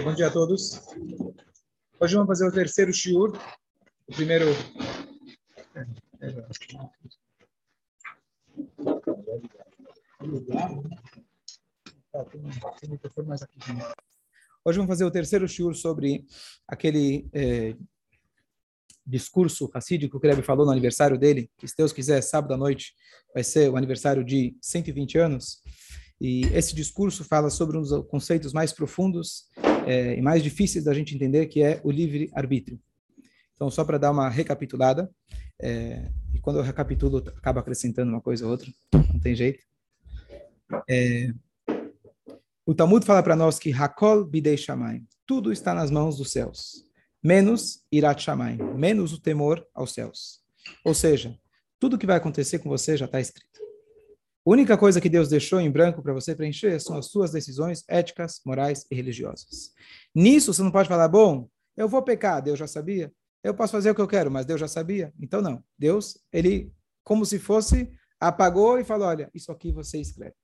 Bom dia a todos. Hoje vamos fazer o terceiro shiur. O primeiro. Hoje vamos fazer o terceiro shiur sobre aquele eh, discurso racídico que o Rebbe falou no aniversário dele, que se Deus quiser, sábado à noite, vai ser o aniversário de 120 anos. E esse discurso fala sobre um dos conceitos mais profundos é, e mais difíceis da gente entender, que é o livre-arbítrio. Então, só para dar uma recapitulada, é, e quando eu recapitulo, acaba acrescentando uma coisa ou outra, não tem jeito. É, o Talmud fala para nós que Hakol Bidei Shamayim, tudo está nas mãos dos céus, menos Irat Shamayim, menos o temor aos céus. Ou seja, tudo que vai acontecer com você já está escrito. Única coisa que Deus deixou em branco para você preencher são as suas decisões éticas, morais e religiosas. Nisso você não pode falar, bom, eu vou pecar, Deus já sabia. Eu posso fazer o que eu quero, mas Deus já sabia. Então não. Deus, ele como se fosse apagou e falou, olha, isso aqui você escreve.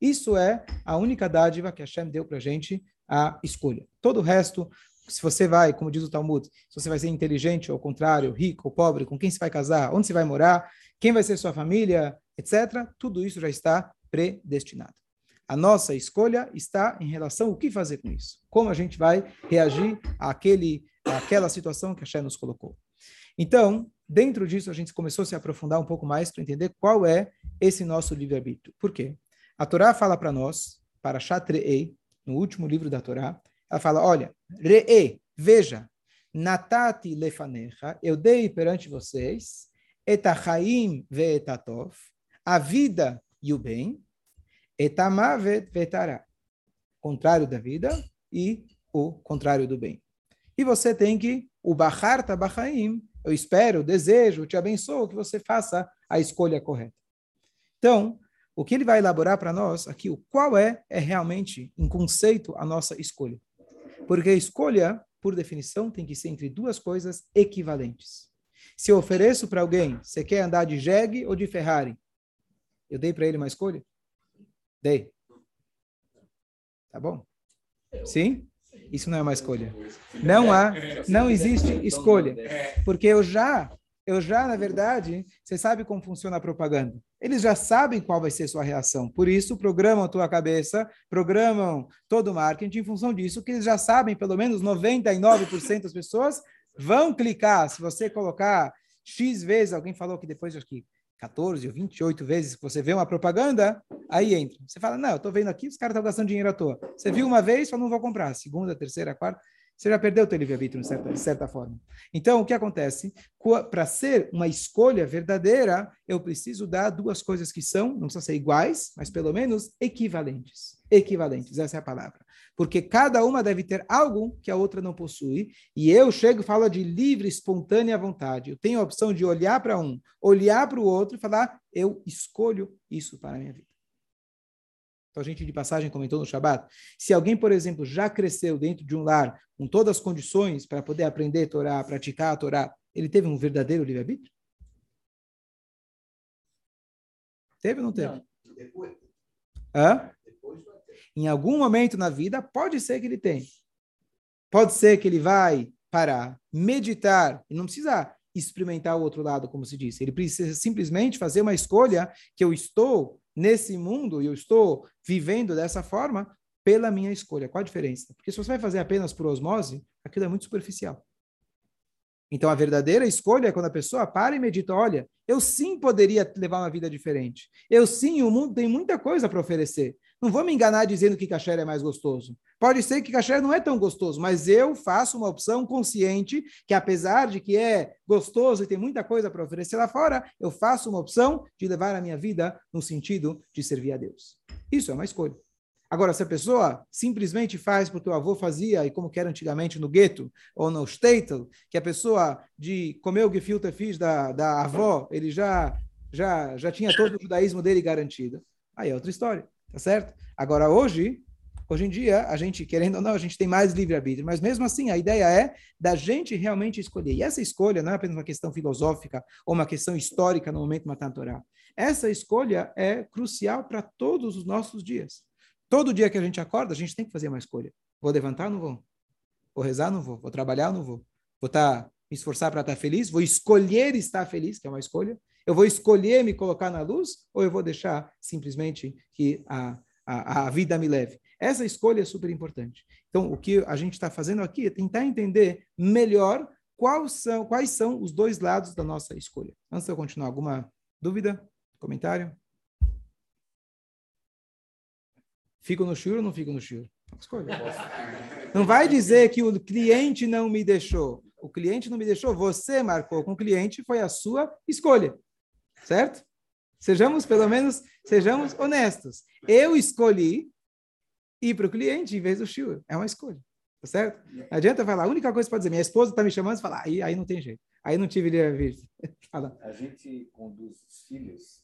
Isso é a única dádiva que Hashem deu para gente, a escolha. Todo o resto, se você vai, como diz o Talmud, se você vai ser inteligente, ou ao contrário, rico ou pobre, com quem você vai casar, onde você vai morar, quem vai ser sua família, etc., tudo isso já está predestinado. A nossa escolha está em relação ao que fazer com isso. Como a gente vai reagir àquele, àquela situação que a Shem nos colocou. Então, dentro disso, a gente começou a se aprofundar um pouco mais para entender qual é esse nosso livre-arbítrio. Por quê? A Torá fala para nós, para Shatrei, no último livro da Torá, ela fala, olha, Re'e, veja, Natati lefanecha, eu dei perante vocês, etachaim ve'etatov, a vida e o bem, etamavet vetará, contrário da vida e o contrário do bem. E você tem que, o bahar tabachaim, eu espero, desejo, te abençoo que você faça a escolha correta. Então, o que ele vai elaborar para nós aqui, o qual é, é realmente, em conceito, a nossa escolha. Porque a escolha, por definição, tem que ser entre duas coisas equivalentes. Se eu ofereço para alguém, você quer andar de jegue ou de Ferrari? Eu dei para ele uma escolha? Dei. Tá bom? Sim? Isso não é uma escolha. Não há, não existe escolha. Porque eu já, eu já, na verdade, você sabe como funciona a propaganda. Eles já sabem qual vai ser sua reação. Por isso, programam a tua cabeça, programam todo o marketing em função disso, que eles já sabem, pelo menos 99% das pessoas vão clicar. Se você colocar X vezes, alguém falou que depois de aqui 14 ou 28 vezes que você vê uma propaganda, aí entra. Você fala, não, eu estou vendo aqui, os caras estão gastando dinheiro à toa. Você viu uma vez, fala, não vou comprar. Segunda, terceira, quarta, você já perdeu o teu livre-arbítrio, de certa, de certa forma. Então, o que acontece? Para ser uma escolha verdadeira, eu preciso dar duas coisas que são, não precisam ser iguais, mas pelo menos equivalentes. Equivalentes, essa é a palavra porque cada uma deve ter algo que a outra não possui. E eu chego e falo de livre, espontânea vontade. Eu tenho a opção de olhar para um, olhar para o outro e falar: eu escolho isso para a minha vida. Então, a gente de passagem comentou no Shabat: se alguém, por exemplo, já cresceu dentro de um lar com todas as condições para poder aprender a Torá, praticar a Torá, ele teve um verdadeiro livre-arbítrio? Teve ou não teve? Não, depois. Hã? Em algum momento na vida, pode ser que ele tenha. Pode ser que ele vai parar, meditar, e não precisa experimentar o outro lado, como se disse. Ele precisa simplesmente fazer uma escolha que eu estou nesse mundo e eu estou vivendo dessa forma pela minha escolha. Qual a diferença? Porque se você vai fazer apenas por osmose, aquilo é muito superficial. Então, a verdadeira escolha é quando a pessoa para e medita: olha, eu sim poderia levar uma vida diferente. Eu sim, o mundo tem muita coisa para oferecer. Não vou me enganar dizendo que kasher é mais gostoso. Pode ser que kasher não é tão gostoso, mas eu faço uma opção consciente que, apesar de que é gostoso e tem muita coisa para oferecer lá fora, eu faço uma opção de levar a minha vida no sentido de servir a Deus. Isso é uma escolha. Agora, se a pessoa simplesmente faz porque o avô fazia, e como que era antigamente no gueto, ou no shtetl, que a pessoa de comer o gefilte fish da, da avó, ele já, já, já tinha todo o judaísmo dele garantido, aí é outra história. Tá certo? Agora, hoje, hoje em dia, a gente, querendo ou não, a gente tem mais livre-arbítrio, mas mesmo assim, a ideia é da gente realmente escolher. E essa escolha não é apenas uma questão filosófica ou uma questão histórica no momento Torá. Essa escolha é crucial para todos os nossos dias. Todo dia que a gente acorda, a gente tem que fazer uma escolha. Vou levantar não vou? Vou rezar? Não vou. Vou trabalhar? Não vou. Vou tá, me esforçar para estar tá feliz? Vou escolher estar feliz, que é uma escolha? Eu vou escolher me colocar na luz? Ou eu vou deixar simplesmente que a, a, a vida me leve? Essa escolha é super importante. Então, o que a gente está fazendo aqui é tentar entender melhor quais são, quais são os dois lados da nossa escolha. Antes de eu continuar, alguma dúvida? Comentário? Fico no shiur ou não fico no shiur? Escolha. Não vai dizer que o cliente não me deixou. O cliente não me deixou, você marcou com o cliente, foi a sua escolha. Certo? Sejamos, pelo menos, sejamos honestos. Eu escolhi ir para o cliente em vez do shiur. É uma escolha. Tá certo? Não adianta falar. A única coisa que pode dizer, minha esposa está me chamando e falar, aí, aí não tem jeito. Aí não tive livre Fala. A gente conduz os filhos,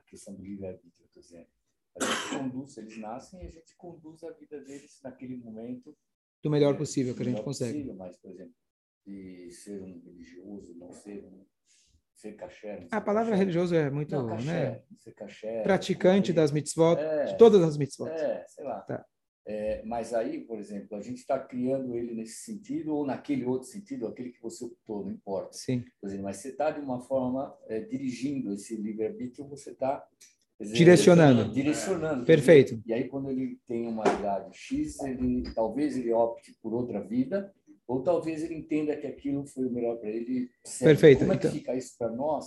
a questão do livre-arbítrio, estou dizendo. A gente conduz, eles nascem e a gente conduz a vida deles naquele momento. Do melhor possível que a gente consegue. Possível, mas, por exemplo, de ser um religioso, não ser um ser caché. A palavra caché. religioso é muito, não, caché, né? Ser caché, Praticante das mitzvot, é, de todas as mitzvot. É, sei lá. Tá. É, mas aí, por exemplo, a gente está criando ele nesse sentido ou naquele outro sentido, aquele que você optou, não importa. Sim. Exemplo, mas você está de uma forma é, dirigindo esse livre-arbítrio, você está direcionando. Direcionando. Perfeito. E aí, quando ele tem uma idade X, ele talvez ele opte por outra vida, ou talvez ele entenda que aquilo foi o melhor para ele. Sempre. Perfeito. Como é que então, fica isso para nós,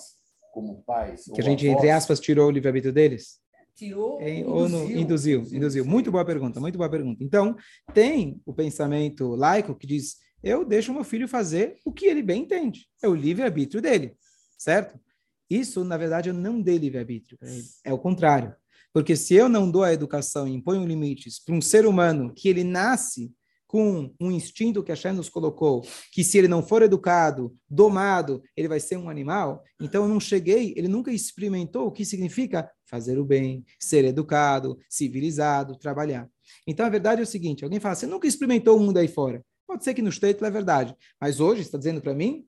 como pais? Que a gente, avós? entre aspas, tirou o livre-arbítrio deles? tirou em, induziu, ou no, induziu, induziu. Muito boa pergunta, muito boa pergunta. Então, tem o pensamento laico que diz: eu deixo meu filho fazer o que ele bem entende. É o livre-arbítrio dele, certo? Isso, na verdade, eu não dei livre-arbítrio para ele. É o contrário. Porque se eu não dou a educação e imponho limites para um ser humano que ele nasce com um instinto que a Shem nos colocou, que se ele não for educado, domado, ele vai ser um animal. Então eu não cheguei, ele nunca experimentou o que significa fazer o bem, ser educado, civilizado, trabalhar. Então a verdade é o seguinte: alguém fala, você nunca experimentou o mundo aí fora. Pode ser que no States é verdade, mas hoje está dizendo para mim,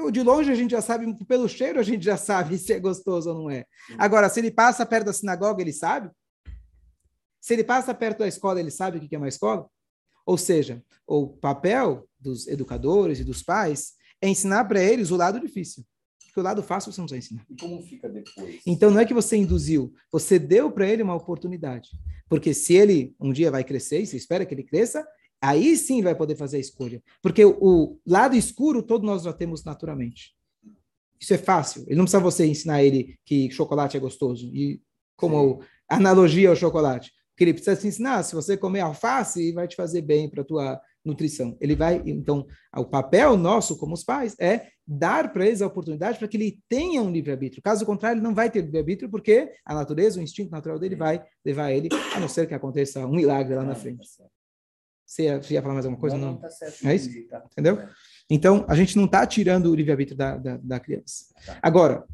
eu, de longe a gente já sabe, pelo cheiro a gente já sabe se é gostoso ou não é. Agora, se ele passa perto da sinagoga, ele sabe? Se ele passa perto da escola, ele sabe o que é uma escola? Ou seja, o papel dos educadores e dos pais é ensinar para eles o lado difícil. Porque o lado fácil você não vai ensinar. E como fica depois? Então não é que você induziu, você deu para ele uma oportunidade. Porque se ele um dia vai crescer, e você espera que ele cresça, aí sim vai poder fazer a escolha. Porque o, o lado escuro todos nós já temos naturalmente. Isso é fácil. Ele não precisa você ensinar ele que chocolate é gostoso. E como sim. analogia ao chocolate que ele precisa te ensinar. Se você comer alface, vai te fazer bem para a tua nutrição. Ele vai, então, o papel nosso como os pais é dar para eles a oportunidade para que ele tenha um livre-arbítrio. Caso contrário, ele não vai ter livre-arbítrio porque a natureza, o instinto natural dele vai levar ele, a não ser que aconteça um milagre lá na frente. Você ia, você ia falar mais alguma coisa? Não, não? Tá certo, é isso? Tá. Entendeu? Então, a gente não está tirando o livre-arbítrio da, da, da, criança. Tá. Agora,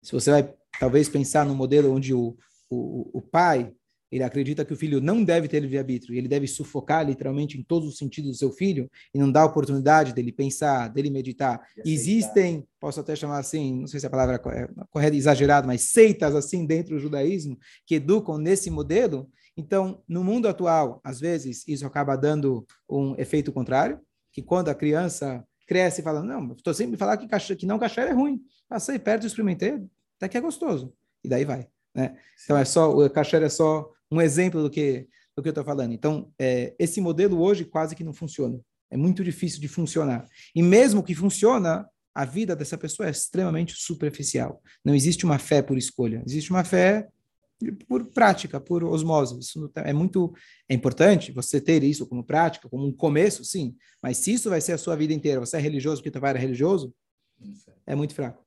se você vai talvez pensar no modelo onde o, o, o pai ele acredita que o filho não deve ter livre-arbítrio, ele deve sufocar literalmente em todos os sentidos do seu filho e não dar oportunidade dele pensar, dele meditar. Existem, posso até chamar assim, não sei se a palavra é correta, exagerado, mas seitas assim dentro do judaísmo que educam nesse modelo. Então, no mundo atual, às vezes isso acaba dando um efeito contrário, que quando a criança cresce e fala, não, estou sempre falando que, que não cachê é ruim. Passei perto, experimentei, até que é gostoso. E daí vai. Né? Então é só o kasher é só um exemplo do que do que eu estou falando. Então é, esse modelo hoje quase que não funciona. É muito difícil de funcionar. E mesmo que funciona, a vida dessa pessoa é extremamente superficial. Não existe uma fé por escolha. Existe uma fé por prática, por osmose. Isso é muito é importante você ter isso como prática, como um começo, sim. Mas se isso vai ser a sua vida inteira, você é religioso porque teu pai era religioso, é muito fraco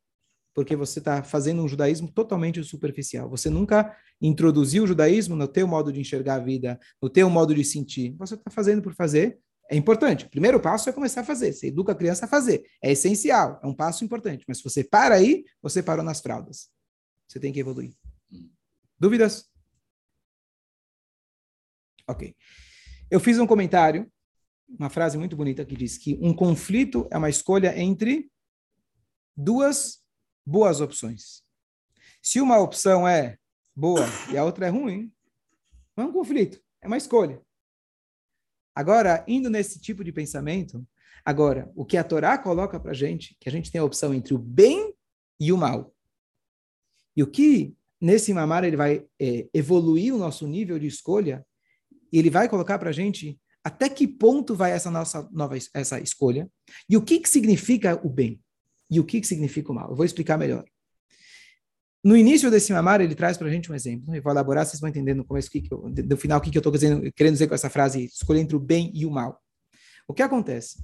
porque você está fazendo um judaísmo totalmente superficial. Você nunca introduziu o judaísmo no teu modo de enxergar a vida, no teu modo de sentir. Você está fazendo por fazer. É importante. O primeiro passo é começar a fazer. Você educa a criança a fazer. É essencial. É um passo importante. Mas se você para aí, você parou nas fraldas. Você tem que evoluir. Dúvidas? Ok. Eu fiz um comentário, uma frase muito bonita que diz que um conflito é uma escolha entre duas boas opções. Se uma opção é boa e a outra é ruim, não é um conflito, é uma escolha. Agora, indo nesse tipo de pensamento, agora, o que a Torá coloca para gente, que a gente tem a opção entre o bem e o mal. E o que nesse mamar ele vai é, evoluir o nosso nível de escolha, e ele vai colocar para a gente até que ponto vai essa nossa nova essa escolha e o que, que significa o bem e o que, que significa o mal. Eu vou explicar melhor. No início desse mamar, ele traz para a gente um exemplo. Eu vou elaborar, vocês vão entender no começo, que que eu, no final, o que, que eu estou querendo dizer com essa frase, escolher entre o bem e o mal. O que acontece?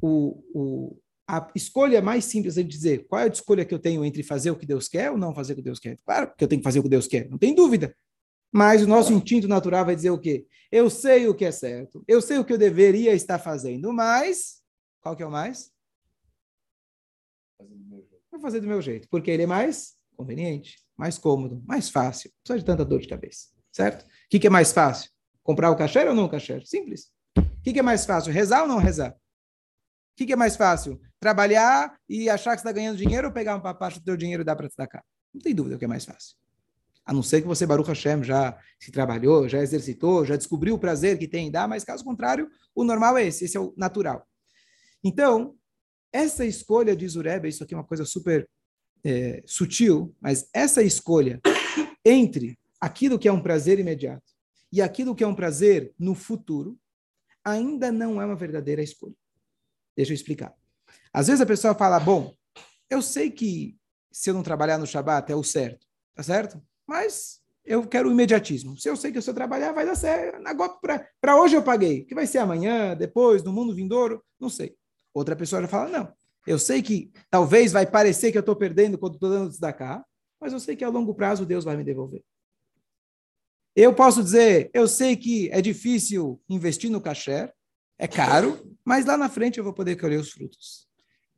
O, o, a escolha mais simples é dizer qual é a escolha que eu tenho entre fazer o que Deus quer ou não fazer o que Deus quer. Claro que eu tenho que fazer o que Deus quer, não tem dúvida. Mas o nosso instinto natural vai dizer o quê? Eu sei o que é certo, eu sei o que eu deveria estar fazendo, mas qual que é o mais? Vou fazer do meu jeito, porque ele é mais conveniente, mais cômodo, mais fácil, não precisa de tanta dor de cabeça, certo? O que, que é mais fácil? Comprar o cachê ou não o cachê? Simples. O que, que é mais fácil? Rezar ou não rezar? O que, que é mais fácil? Trabalhar e achar que está ganhando dinheiro ou pegar uma parte do teu dinheiro e dar para cá? Não tem dúvida o que é mais fácil. A não ser que você, Baruch Hashem, já se trabalhou, já exercitou, já descobriu o prazer que tem em dar, mas caso contrário, o normal é esse, esse é o natural. Então, essa escolha de Zureba, isso aqui é uma coisa super é, sutil, mas essa escolha entre aquilo que é um prazer imediato e aquilo que é um prazer no futuro, ainda não é uma verdadeira escolha. Deixa eu explicar. Às vezes a pessoa fala, bom, eu sei que se eu não trabalhar no Shabat é o certo, tá certo? Mas eu quero o imediatismo. Se eu sei que se eu trabalhar vai dar certo, para hoje eu paguei. que vai ser amanhã, depois, no mundo vindouro? Não sei. Outra pessoa já fala, não. Eu sei que talvez vai parecer que eu estou perdendo quando estou dando cá, mas eu sei que a longo prazo Deus vai me devolver. Eu posso dizer, eu sei que é difícil investir no cachê, é caro, mas lá na frente eu vou poder colher os frutos.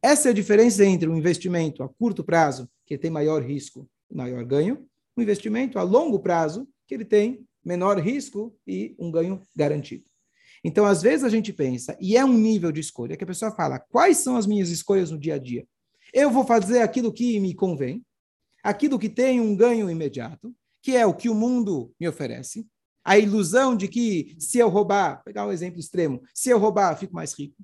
Essa é a diferença entre um investimento a curto prazo, que tem maior risco e maior ganho, um investimento a longo prazo, que ele tem menor risco e um ganho garantido. Então, às vezes a gente pensa, e é um nível de escolha, que a pessoa fala: quais são as minhas escolhas no dia a dia? Eu vou fazer aquilo que me convém, aquilo que tem um ganho imediato, que é o que o mundo me oferece. A ilusão de que se eu roubar, pegar um exemplo extremo, se eu roubar, fico mais rico.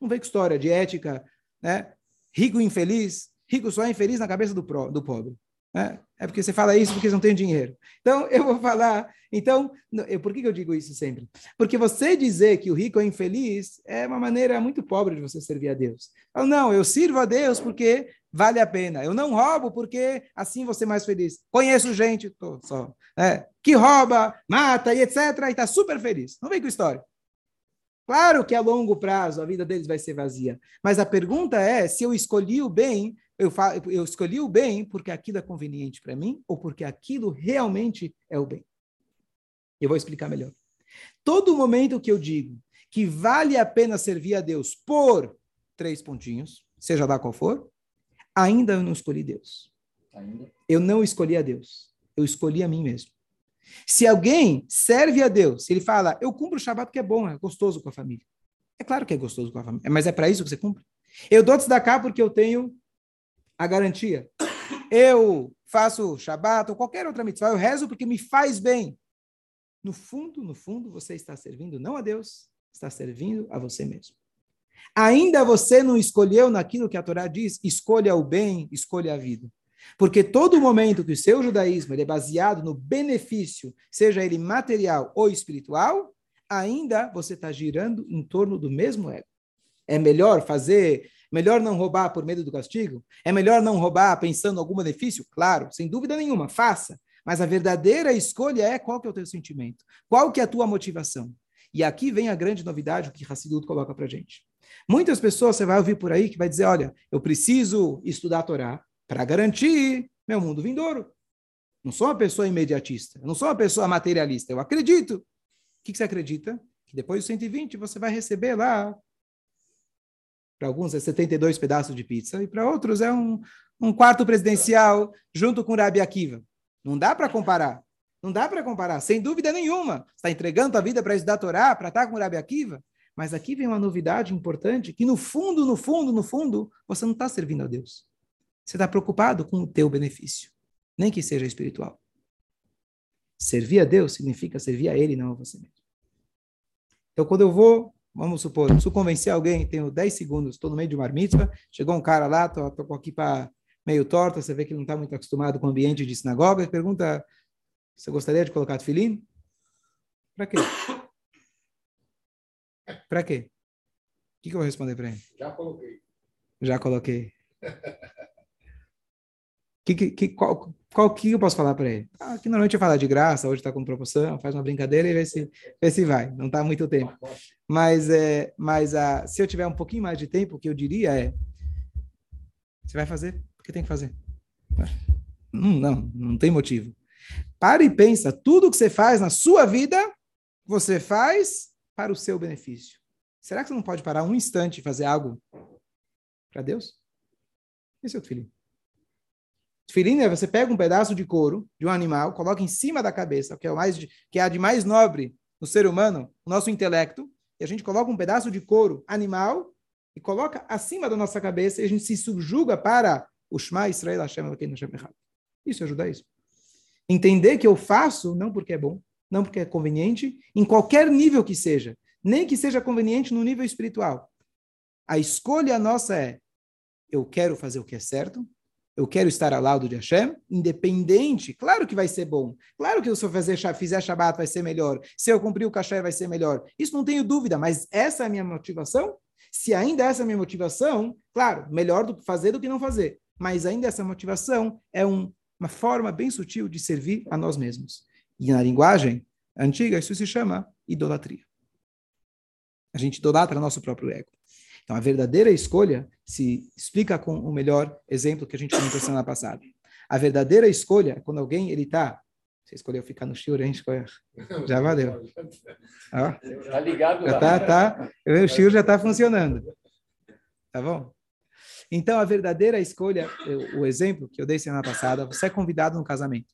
Não vem com história de ética, né? Rico infeliz, rico só é infeliz na cabeça do, pro, do pobre. Né? É porque você fala isso porque você não tem dinheiro. Então, eu vou falar. Então, eu, por que, eu digo isso sempre? Porque você dizer que o rico é infeliz é uma maneira muito pobre de você servir a Deus. Não, eu sirvo a Deus porque vale a pena. Eu não roubo porque assim você é mais feliz. Conheço gente tô, só, né, que rouba, mata e etc. E está super feliz. Não vem com história. Claro que a longo prazo a vida deles vai ser vazia. Mas a pergunta é se eu escolhi o bem eu, eu escolhi o bem porque aquilo é conveniente para mim ou porque aquilo realmente é o bem? Eu vou explicar melhor. Todo momento que eu digo que vale a pena servir a Deus por três pontinhos, seja lá qual for, ainda eu não escolhi Deus. Ainda? Eu não escolhi a Deus. Eu escolhi a mim mesmo. Se alguém serve a Deus, se ele fala, eu cumpro o Shabat que é bom, é gostoso com a família. É claro que é gostoso com a família, mas é para isso que você cumpre. Eu dou cá porque eu tenho a garantia. Eu faço Shabat ou qualquer outra mitzvah, eu rezo porque me faz bem. No fundo, no fundo, você está servindo não a Deus, está servindo a você mesmo. Ainda você não escolheu naquilo que a Torá diz, escolha o bem, escolha a vida. Porque todo momento que o seu judaísmo é baseado no benefício, seja ele material ou espiritual, ainda você está girando em torno do mesmo ego. É melhor fazer Melhor não roubar por medo do castigo? É melhor não roubar pensando em algum benefício? Claro, sem dúvida nenhuma, faça. Mas a verdadeira escolha é qual que é o teu sentimento, qual que é a tua motivação. E aqui vem a grande novidade que Hassidut coloca para gente. Muitas pessoas você vai ouvir por aí que vai dizer, olha, eu preciso estudar a Torá para garantir meu mundo vindouro. Não sou uma pessoa imediatista, não sou uma pessoa materialista, eu acredito. O que, que você acredita? Que depois dos 120 você vai receber lá para alguns é 72 pedaços de pizza, e para outros é um, um quarto presidencial junto com Rabi Akiva. Não dá para comparar. Não dá para comparar, sem dúvida nenhuma. Está entregando a vida para estudar a Torá, para estar com Rabi Akiva. Mas aqui vem uma novidade importante, que no fundo, no fundo, no fundo, você não está servindo a Deus. Você está preocupado com o teu benefício, nem que seja espiritual. Servir a Deus significa servir a Ele, não a você mesmo. Então, quando eu vou, vamos supor, preciso convencer alguém, tenho 10 segundos, estou no meio de uma mitzvah, chegou um cara lá, estou com aqui para meio torta, você vê que não está muito acostumado com o ambiente de sinagoga, pergunta, você gostaria de colocar tefilim? Para quê? Para quê? O que, que eu vou responder para ele? Já coloquei. Já coloquei. que, que, qual, qual que eu posso falar para ele? Ah, que normalmente eu falar de graça, hoje está com proporção, faz uma brincadeira e vê se, vê se vai. Não está muito tempo. Mas, é, mas ah, se eu tiver um pouquinho mais de tempo, o que eu diria é: você vai fazer porque tem que fazer. Hum, não, não tem motivo. Pare e pensa: tudo que você faz na sua vida, você faz para o seu benefício. Será que você não pode parar um instante e fazer algo para Deus? Esse é o tefilim. Tefilim é você pega um pedaço de couro de um animal, coloca em cima da cabeça, que é o mais que é a de mais nobre no ser humano, o nosso intelecto, e a gente coloca um pedaço de couro animal e coloca acima da nossa cabeça e a gente se subjuga para o Shema Israel Hashem Elokeinu Hashem Echad. Isso. Entender que eu faço não porque é bom, não porque é conveniente, em qualquer nível que seja, nem que seja conveniente no nível espiritual. A escolha nossa é: eu quero fazer o que é certo, eu quero estar ao lado de Hashem, independente. Claro que vai ser bom. Claro que se eu fazer, fizer Shabbat vai ser melhor. Se eu cumprir o cachê vai ser melhor. Isso não tenho dúvida, mas essa é a minha motivação? Se ainda essa é a minha motivação, claro, melhor do que fazer do que não fazer. Mas ainda essa motivação é um, uma forma bem sutil de servir a nós mesmos. E na linguagem antiga, isso se chama idolatria. A gente idolatra nosso próprio ego. Então, a verdadeira escolha se explica com o melhor exemplo que a gente comentou semana passada. A verdadeira escolha é quando alguém ele está você escolheu ficar no shiur, hein, Já valeu. Ó, ligado já Tá, tá, o shiur já está funcionando. Tá bom? Então, a verdadeira escolha, o exemplo que eu dei semana passada, você é convidado no casamento.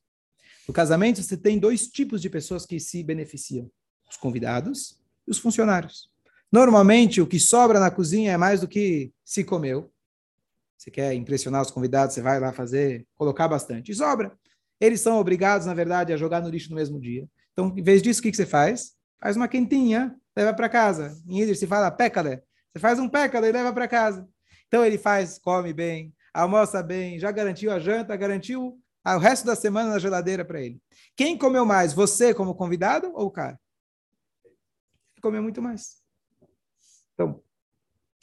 No casamento, você tem dois tipos de pessoas que se beneficiam: os convidados e os funcionários. Normalmente, o que sobra na cozinha é mais do que se comeu. Você quer impressionar os convidados, você vai lá fazer, colocar bastante. E sobra. Eles são obrigados, na verdade, a jogar no lixo no mesmo dia. Então, em vez disso, o que, você faz? Faz uma quentinha, leva para casa. Em Yiddish se fala pecale. Você faz um pecale e leva para casa. Então, ele faz, come bem, almoça bem, já garantiu a janta, garantiu o resto da semana na geladeira para ele. Quem comeu mais? Você como convidado ou o cara? Comeu muito mais. Então,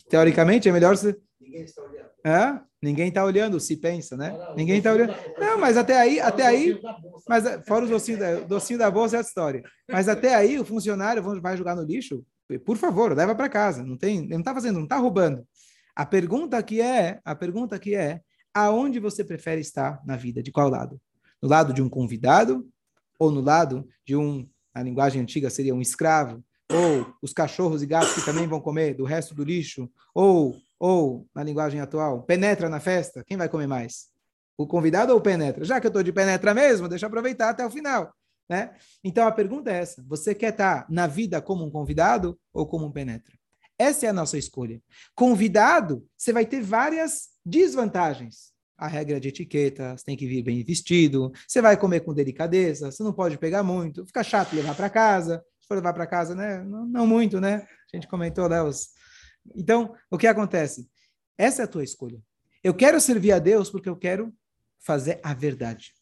teoricamente, é melhor você. Ninguém está olhando. É? Ninguém está olhando, se pensa, né? Ninguém está olhando. Não, mas até aí, até aí, mas fora os docinhos da, docinho da bolsa é a história. Mas até aí o funcionário vai jogar no lixo. Por favor, leva para casa. Não tem, não está fazendo, não está roubando. A pergunta aqui é, a pergunta aqui é, aonde você prefere estar na vida? De qual lado? No lado de um convidado ou no lado de um, a linguagem antiga seria um escravo ou os cachorros e gatos que também vão comer do resto do lixo, ou, ou na linguagem atual, penetra na festa, quem vai comer mais? O convidado ou penetra? Já que eu estou de penetra mesmo, deixa eu aproveitar até o final. Né? Então a pergunta é essa: você quer estar tá na vida como um convidado ou como um penetra? Essa é a nossa escolha. Convidado, você vai ter várias desvantagens. A regra de etiqueta, você tem que vir bem vestido, você vai comer com delicadeza, você não pode pegar muito, fica chato levar para casa, for levar para casa, né? Não, não, muito, né? A gente comentou, né? Os... Então, o que acontece? Essa é a tua escolha. Eu quero servir a Deus porque eu quero fazer a verdade.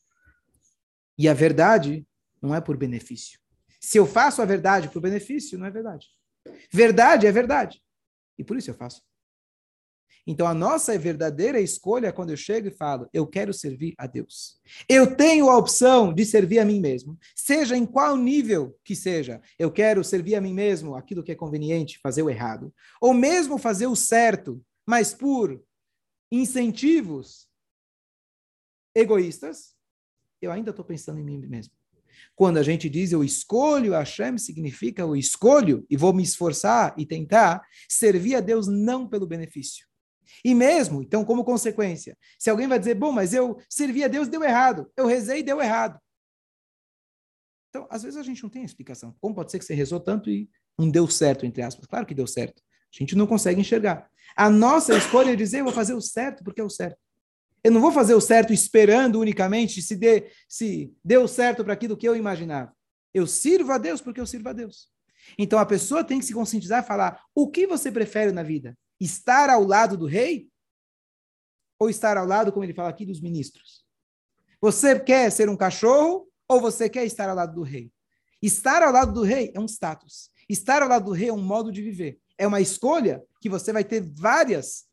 E a verdade não é por benefício. Se eu faço a verdade por benefício, não é verdade. Verdade é verdade. E por isso eu faço. Então, a nossa verdadeira escolha é quando eu chego e falo, eu quero servir a Deus. Eu tenho a opção de servir a mim mesmo, seja em qual nível que seja. Eu quero servir a mim mesmo, aquilo que é conveniente, fazer o errado. Ou mesmo fazer o certo, mas por incentivos egoístas, eu ainda estou pensando em mim mesmo. Quando a gente diz eu escolho Hashem, significa eu escolho e vou me esforçar e tentar servir a Deus não pelo benefício, e mesmo, então, como consequência, se alguém vai dizer, bom, mas eu servi a Deus, deu errado. Eu rezei, deu errado. Então, às vezes a gente não tem explicação. Como pode ser que você rezou tanto e não deu certo, entre aspas? Claro que deu certo. A gente não consegue enxergar. A nossa escolha é dizer, eu vou fazer o certo porque é o certo. Eu não vou fazer o certo esperando unicamente se, dê, se deu certo para aquilo que eu imaginava. Eu sirvo a Deus porque eu sirvo a Deus. Então a pessoa tem que se conscientizar e falar: o que você prefere na vida? Estar ao lado do rei? Ou estar ao lado, como ele fala aqui, dos ministros? Você quer ser um cachorro ou você quer estar ao lado do rei? Estar ao lado do rei é um status. Estar ao lado do rei é um modo de viver. É uma escolha que você vai ter várias,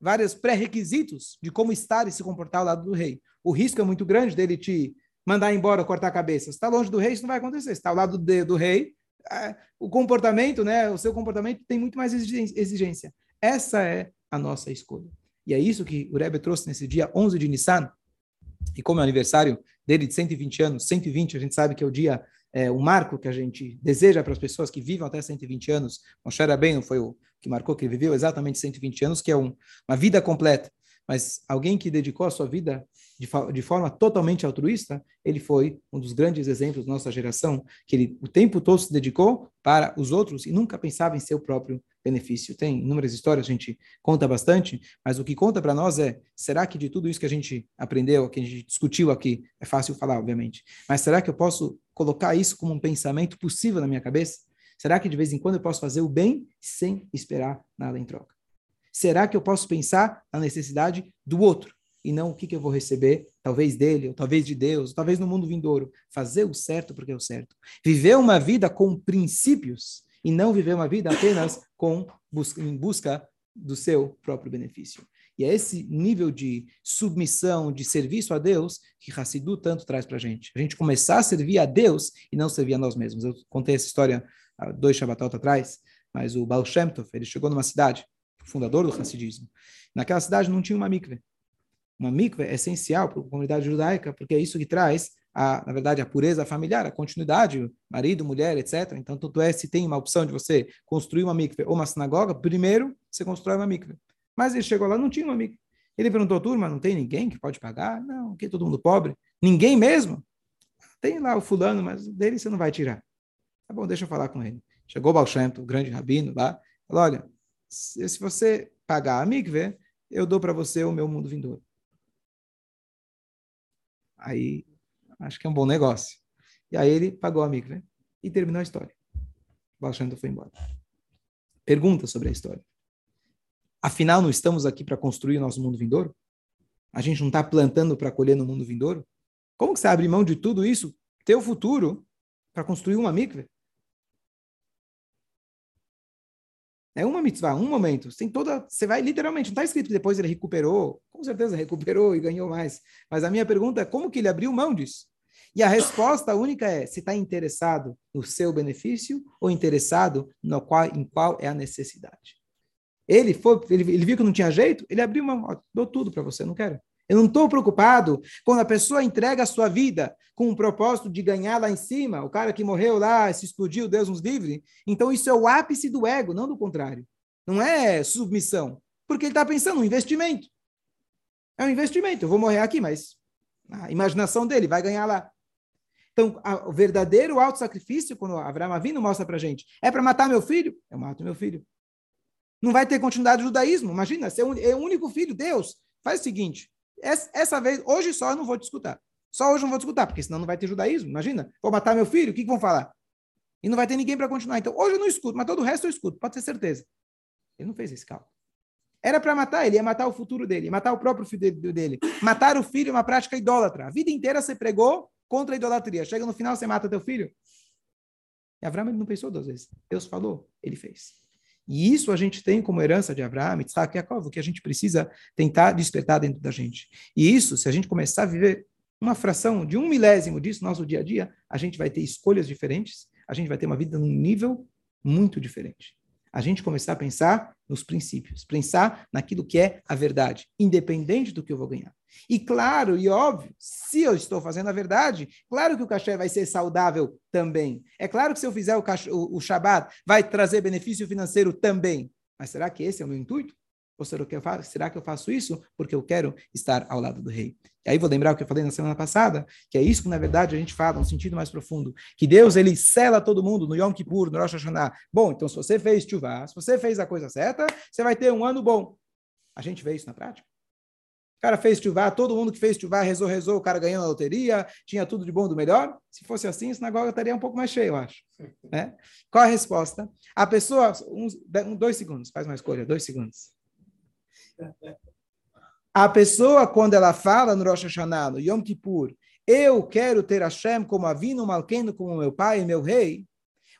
vários pré-requisitos de como estar e se comportar ao lado do rei. O risco é muito grande dele te mandar embora, cortar a cabeça. Se está longe do rei, isso não vai acontecer. Se está ao lado do, do rei, é, o comportamento, né, o seu comportamento tem muito mais exigência. Essa é a nossa escolha. E é isso que o Rebbe trouxe nesse dia 11 de Nissan. E como é o aniversário dele de 120 anos, 120 a gente sabe que é o dia, é, o marco que a gente deseja para as pessoas que vivam até 120 anos. Moshe Rabbeinu foi o que marcou que ele viveu exatamente 120 anos, que é um, uma vida completa. Mas alguém que dedicou a sua vida de, de, forma totalmente altruísta, ele foi um dos grandes exemplos da nossa geração, que ele o tempo todo se dedicou para os outros e nunca pensava em seu próprio benefício. Tem inúmeras histórias, a gente conta bastante, mas o que conta para nós é: será que de tudo isso que a gente aprendeu, que a gente discutiu aqui, é fácil falar, obviamente, mas será que eu posso colocar isso como um pensamento possível na minha cabeça? Será que de vez em quando eu posso fazer o bem sem esperar nada em troca? Será que eu posso pensar na necessidade do outro? E não o que, que eu vou receber, talvez dele, ou talvez de Deus, ou talvez no mundo vindouro. Fazer o certo porque é o certo. Viver uma vida com princípios e não viver uma vida apenas com em busca do seu próprio benefício. E é esse nível de submissão, de serviço a Deus, que Hassidu tanto traz para a gente. A gente começar a servir a Deus e não servir a nós mesmos. Eu contei essa história há dois Shabbatot atrás, mas o Baal Shem Tov, ele chegou numa cidade, fundador do Hassidismo. Naquela cidade não tinha uma mikve. Uma mikve é essencial para a comunidade judaica, porque é isso que traz, a, na verdade, a pureza familiar, a continuidade, marido, mulher, etc. Então, tanto é, se tem uma opção de você construir uma mikve ou uma sinagoga, primeiro você constrói uma mikve. Mas ele chegou lá, não tinha uma mikve. Ele perguntou, turma, não tem ninguém que pode pagar? Não, aqui todo mundo pobre. Ninguém mesmo? Tem lá o fulano, mas dele você não vai tirar. Tá bom, deixa eu falar com ele. Chegou o Baal Shem, o grande rabino lá, falou, olha, se você pagar a mikve, eu dou para você o meu mundo vindouro aí acho que é um bom negócio. E aí ele pagou a mikve e terminou a história. O foi embora. Pergunta sobre a história. Afinal, não estamos aqui para construir o nosso mundo vindouro? A gente não está plantando para colher no mundo vindouro? Como que você abre mão de tudo isso, teu futuro, para construir uma mikve? É uma mitzvah, um momento. Você tem toda, você vai literalmente, não está escrito que depois ele recuperou, com certeza recuperou e ganhou mais. Mas a minha pergunta é como que ele abriu mão disso? E a resposta única é: você está interessado no seu benefício ou interessado no qual, em qual é a necessidade? Ele foi, ele, ele viu que não tinha jeito, ele abriu mão, dou tudo para você, não quero. Eu não estou preocupado quando a pessoa entrega a sua vida com o propósito de ganhar lá em cima, o cara que morreu lá, se explodiu, Deus nos livre. Então isso é o ápice do ego, não do contrário. Não é submissão, porque ele está pensando no investimento. É um investimento, eu vou morrer aqui, mas a imaginação dele vai ganhar lá. Então, a, o verdadeiro auto-sacrifício, quando Abraão Avino mostra para gente, é para matar meu filho? Eu mato meu filho. Não vai ter continuidade do judaísmo. Imagina, você é o único filho, Deus. Faz o seguinte, essa vez, hoje só eu não vou te escutar. Só hoje eu não vou te escutar, porque senão não vai ter judaísmo. Imagina, vou matar meu filho, o que, que vão falar? E não vai ter ninguém para continuar. Então, hoje eu não escuto, mas todo o resto eu escuto, pode ter certeza. Ele não fez esse cálculo. Era para matar, ele ia matar o futuro dele, ia matar o próprio filho dele. Matar o filho é uma prática idólatra. A vida inteira você pregou contra a idolatria. Chega no final, você mata teu filho. E Abraão ele não pensou duas vezes. Deus falou, ele fez. E isso a gente tem como herança de Abraão, Isaac e Jacob, que a gente precisa tentar despertar dentro da gente. E isso, se a gente começar a viver uma fração de um milésimo disso no nosso dia a dia, a gente vai ter escolhas diferentes, a gente vai ter uma vida num nível muito diferente a gente começar a pensar nos princípios, pensar naquilo que é a verdade, independente do que eu vou ganhar. E claro e óbvio, se eu estou fazendo a verdade, claro que o cachê vai ser saudável também. É claro que se eu fizer o, cachê, o, o Shabat, vai trazer benefício financeiro também. Mas será que esse é o meu intuito? Ou será que, eu faço, será que eu faço isso porque eu quero estar ao lado do rei? E aí vou lembrar o que eu falei na semana passada, que é isso que, na verdade, a gente fala, um sentido mais profundo, que Deus, ele sela todo mundo no Yom Kippur, no Rosh Hashanah. Bom, então se você fez chuvá, se você fez a coisa certa, você vai ter um ano bom. A gente vê isso na prática? O cara fez chuvá, todo mundo que fez chuvá rezou, rezou, o cara ganhou na loteria, tinha tudo de bom do melhor. Se fosse assim, a sinagoga estaria um pouco mais cheia, eu acho. Né? Qual a resposta? A pessoa, uns, dois segundos, faz uma escolha, dois segundos. A pessoa, quando ela fala no Rosh Hashanah, no Yom Kippur, eu quero ter Hashem como Avino Malkeno, como meu pai e meu rei,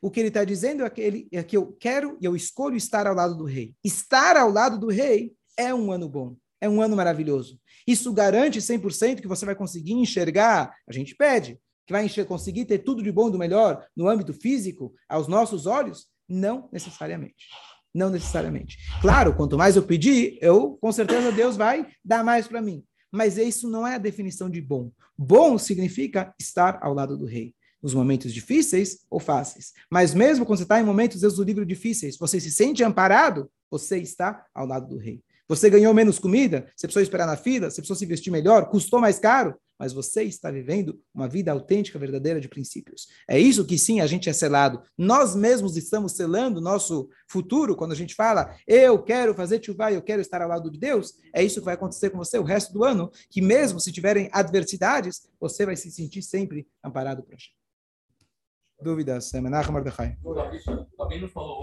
o que ele está dizendo é que, ele, é que eu quero e eu escolho estar ao lado do rei. Estar ao lado do rei é um ano bom. É um ano maravilhoso. Isso garante 100% que você vai conseguir enxergar, a gente pede, que vai conseguir ter tudo de bom e do melhor no âmbito físico, aos nossos olhos? Não necessariamente. Não necessariamente. Claro, quanto mais eu pedir, eu com certeza Deus vai dar mais para mim. Mas isso não é a definição de bom. Bom significa estar ao lado do rei nos momentos difíceis ou fáceis. Mas mesmo quando você está em momentos, Deus do livro, difíceis, você se sente amparado, você está ao lado do rei. Você ganhou menos comida, você precisou esperar na fila, você precisou se vestir melhor, custou mais caro, mas você está vivendo uma vida autêntica, verdadeira de princípios. É isso que sim a gente é selado. Nós mesmos estamos selando nosso futuro quando a gente fala, eu quero fazer chuva, eu quero estar ao lado de Deus. É isso que vai acontecer com você o resto do ano, que mesmo se tiverem adversidades, você vai se sentir sempre amparado por Hashem. Dúvidas? Menachem Mordechai. Alguém não falou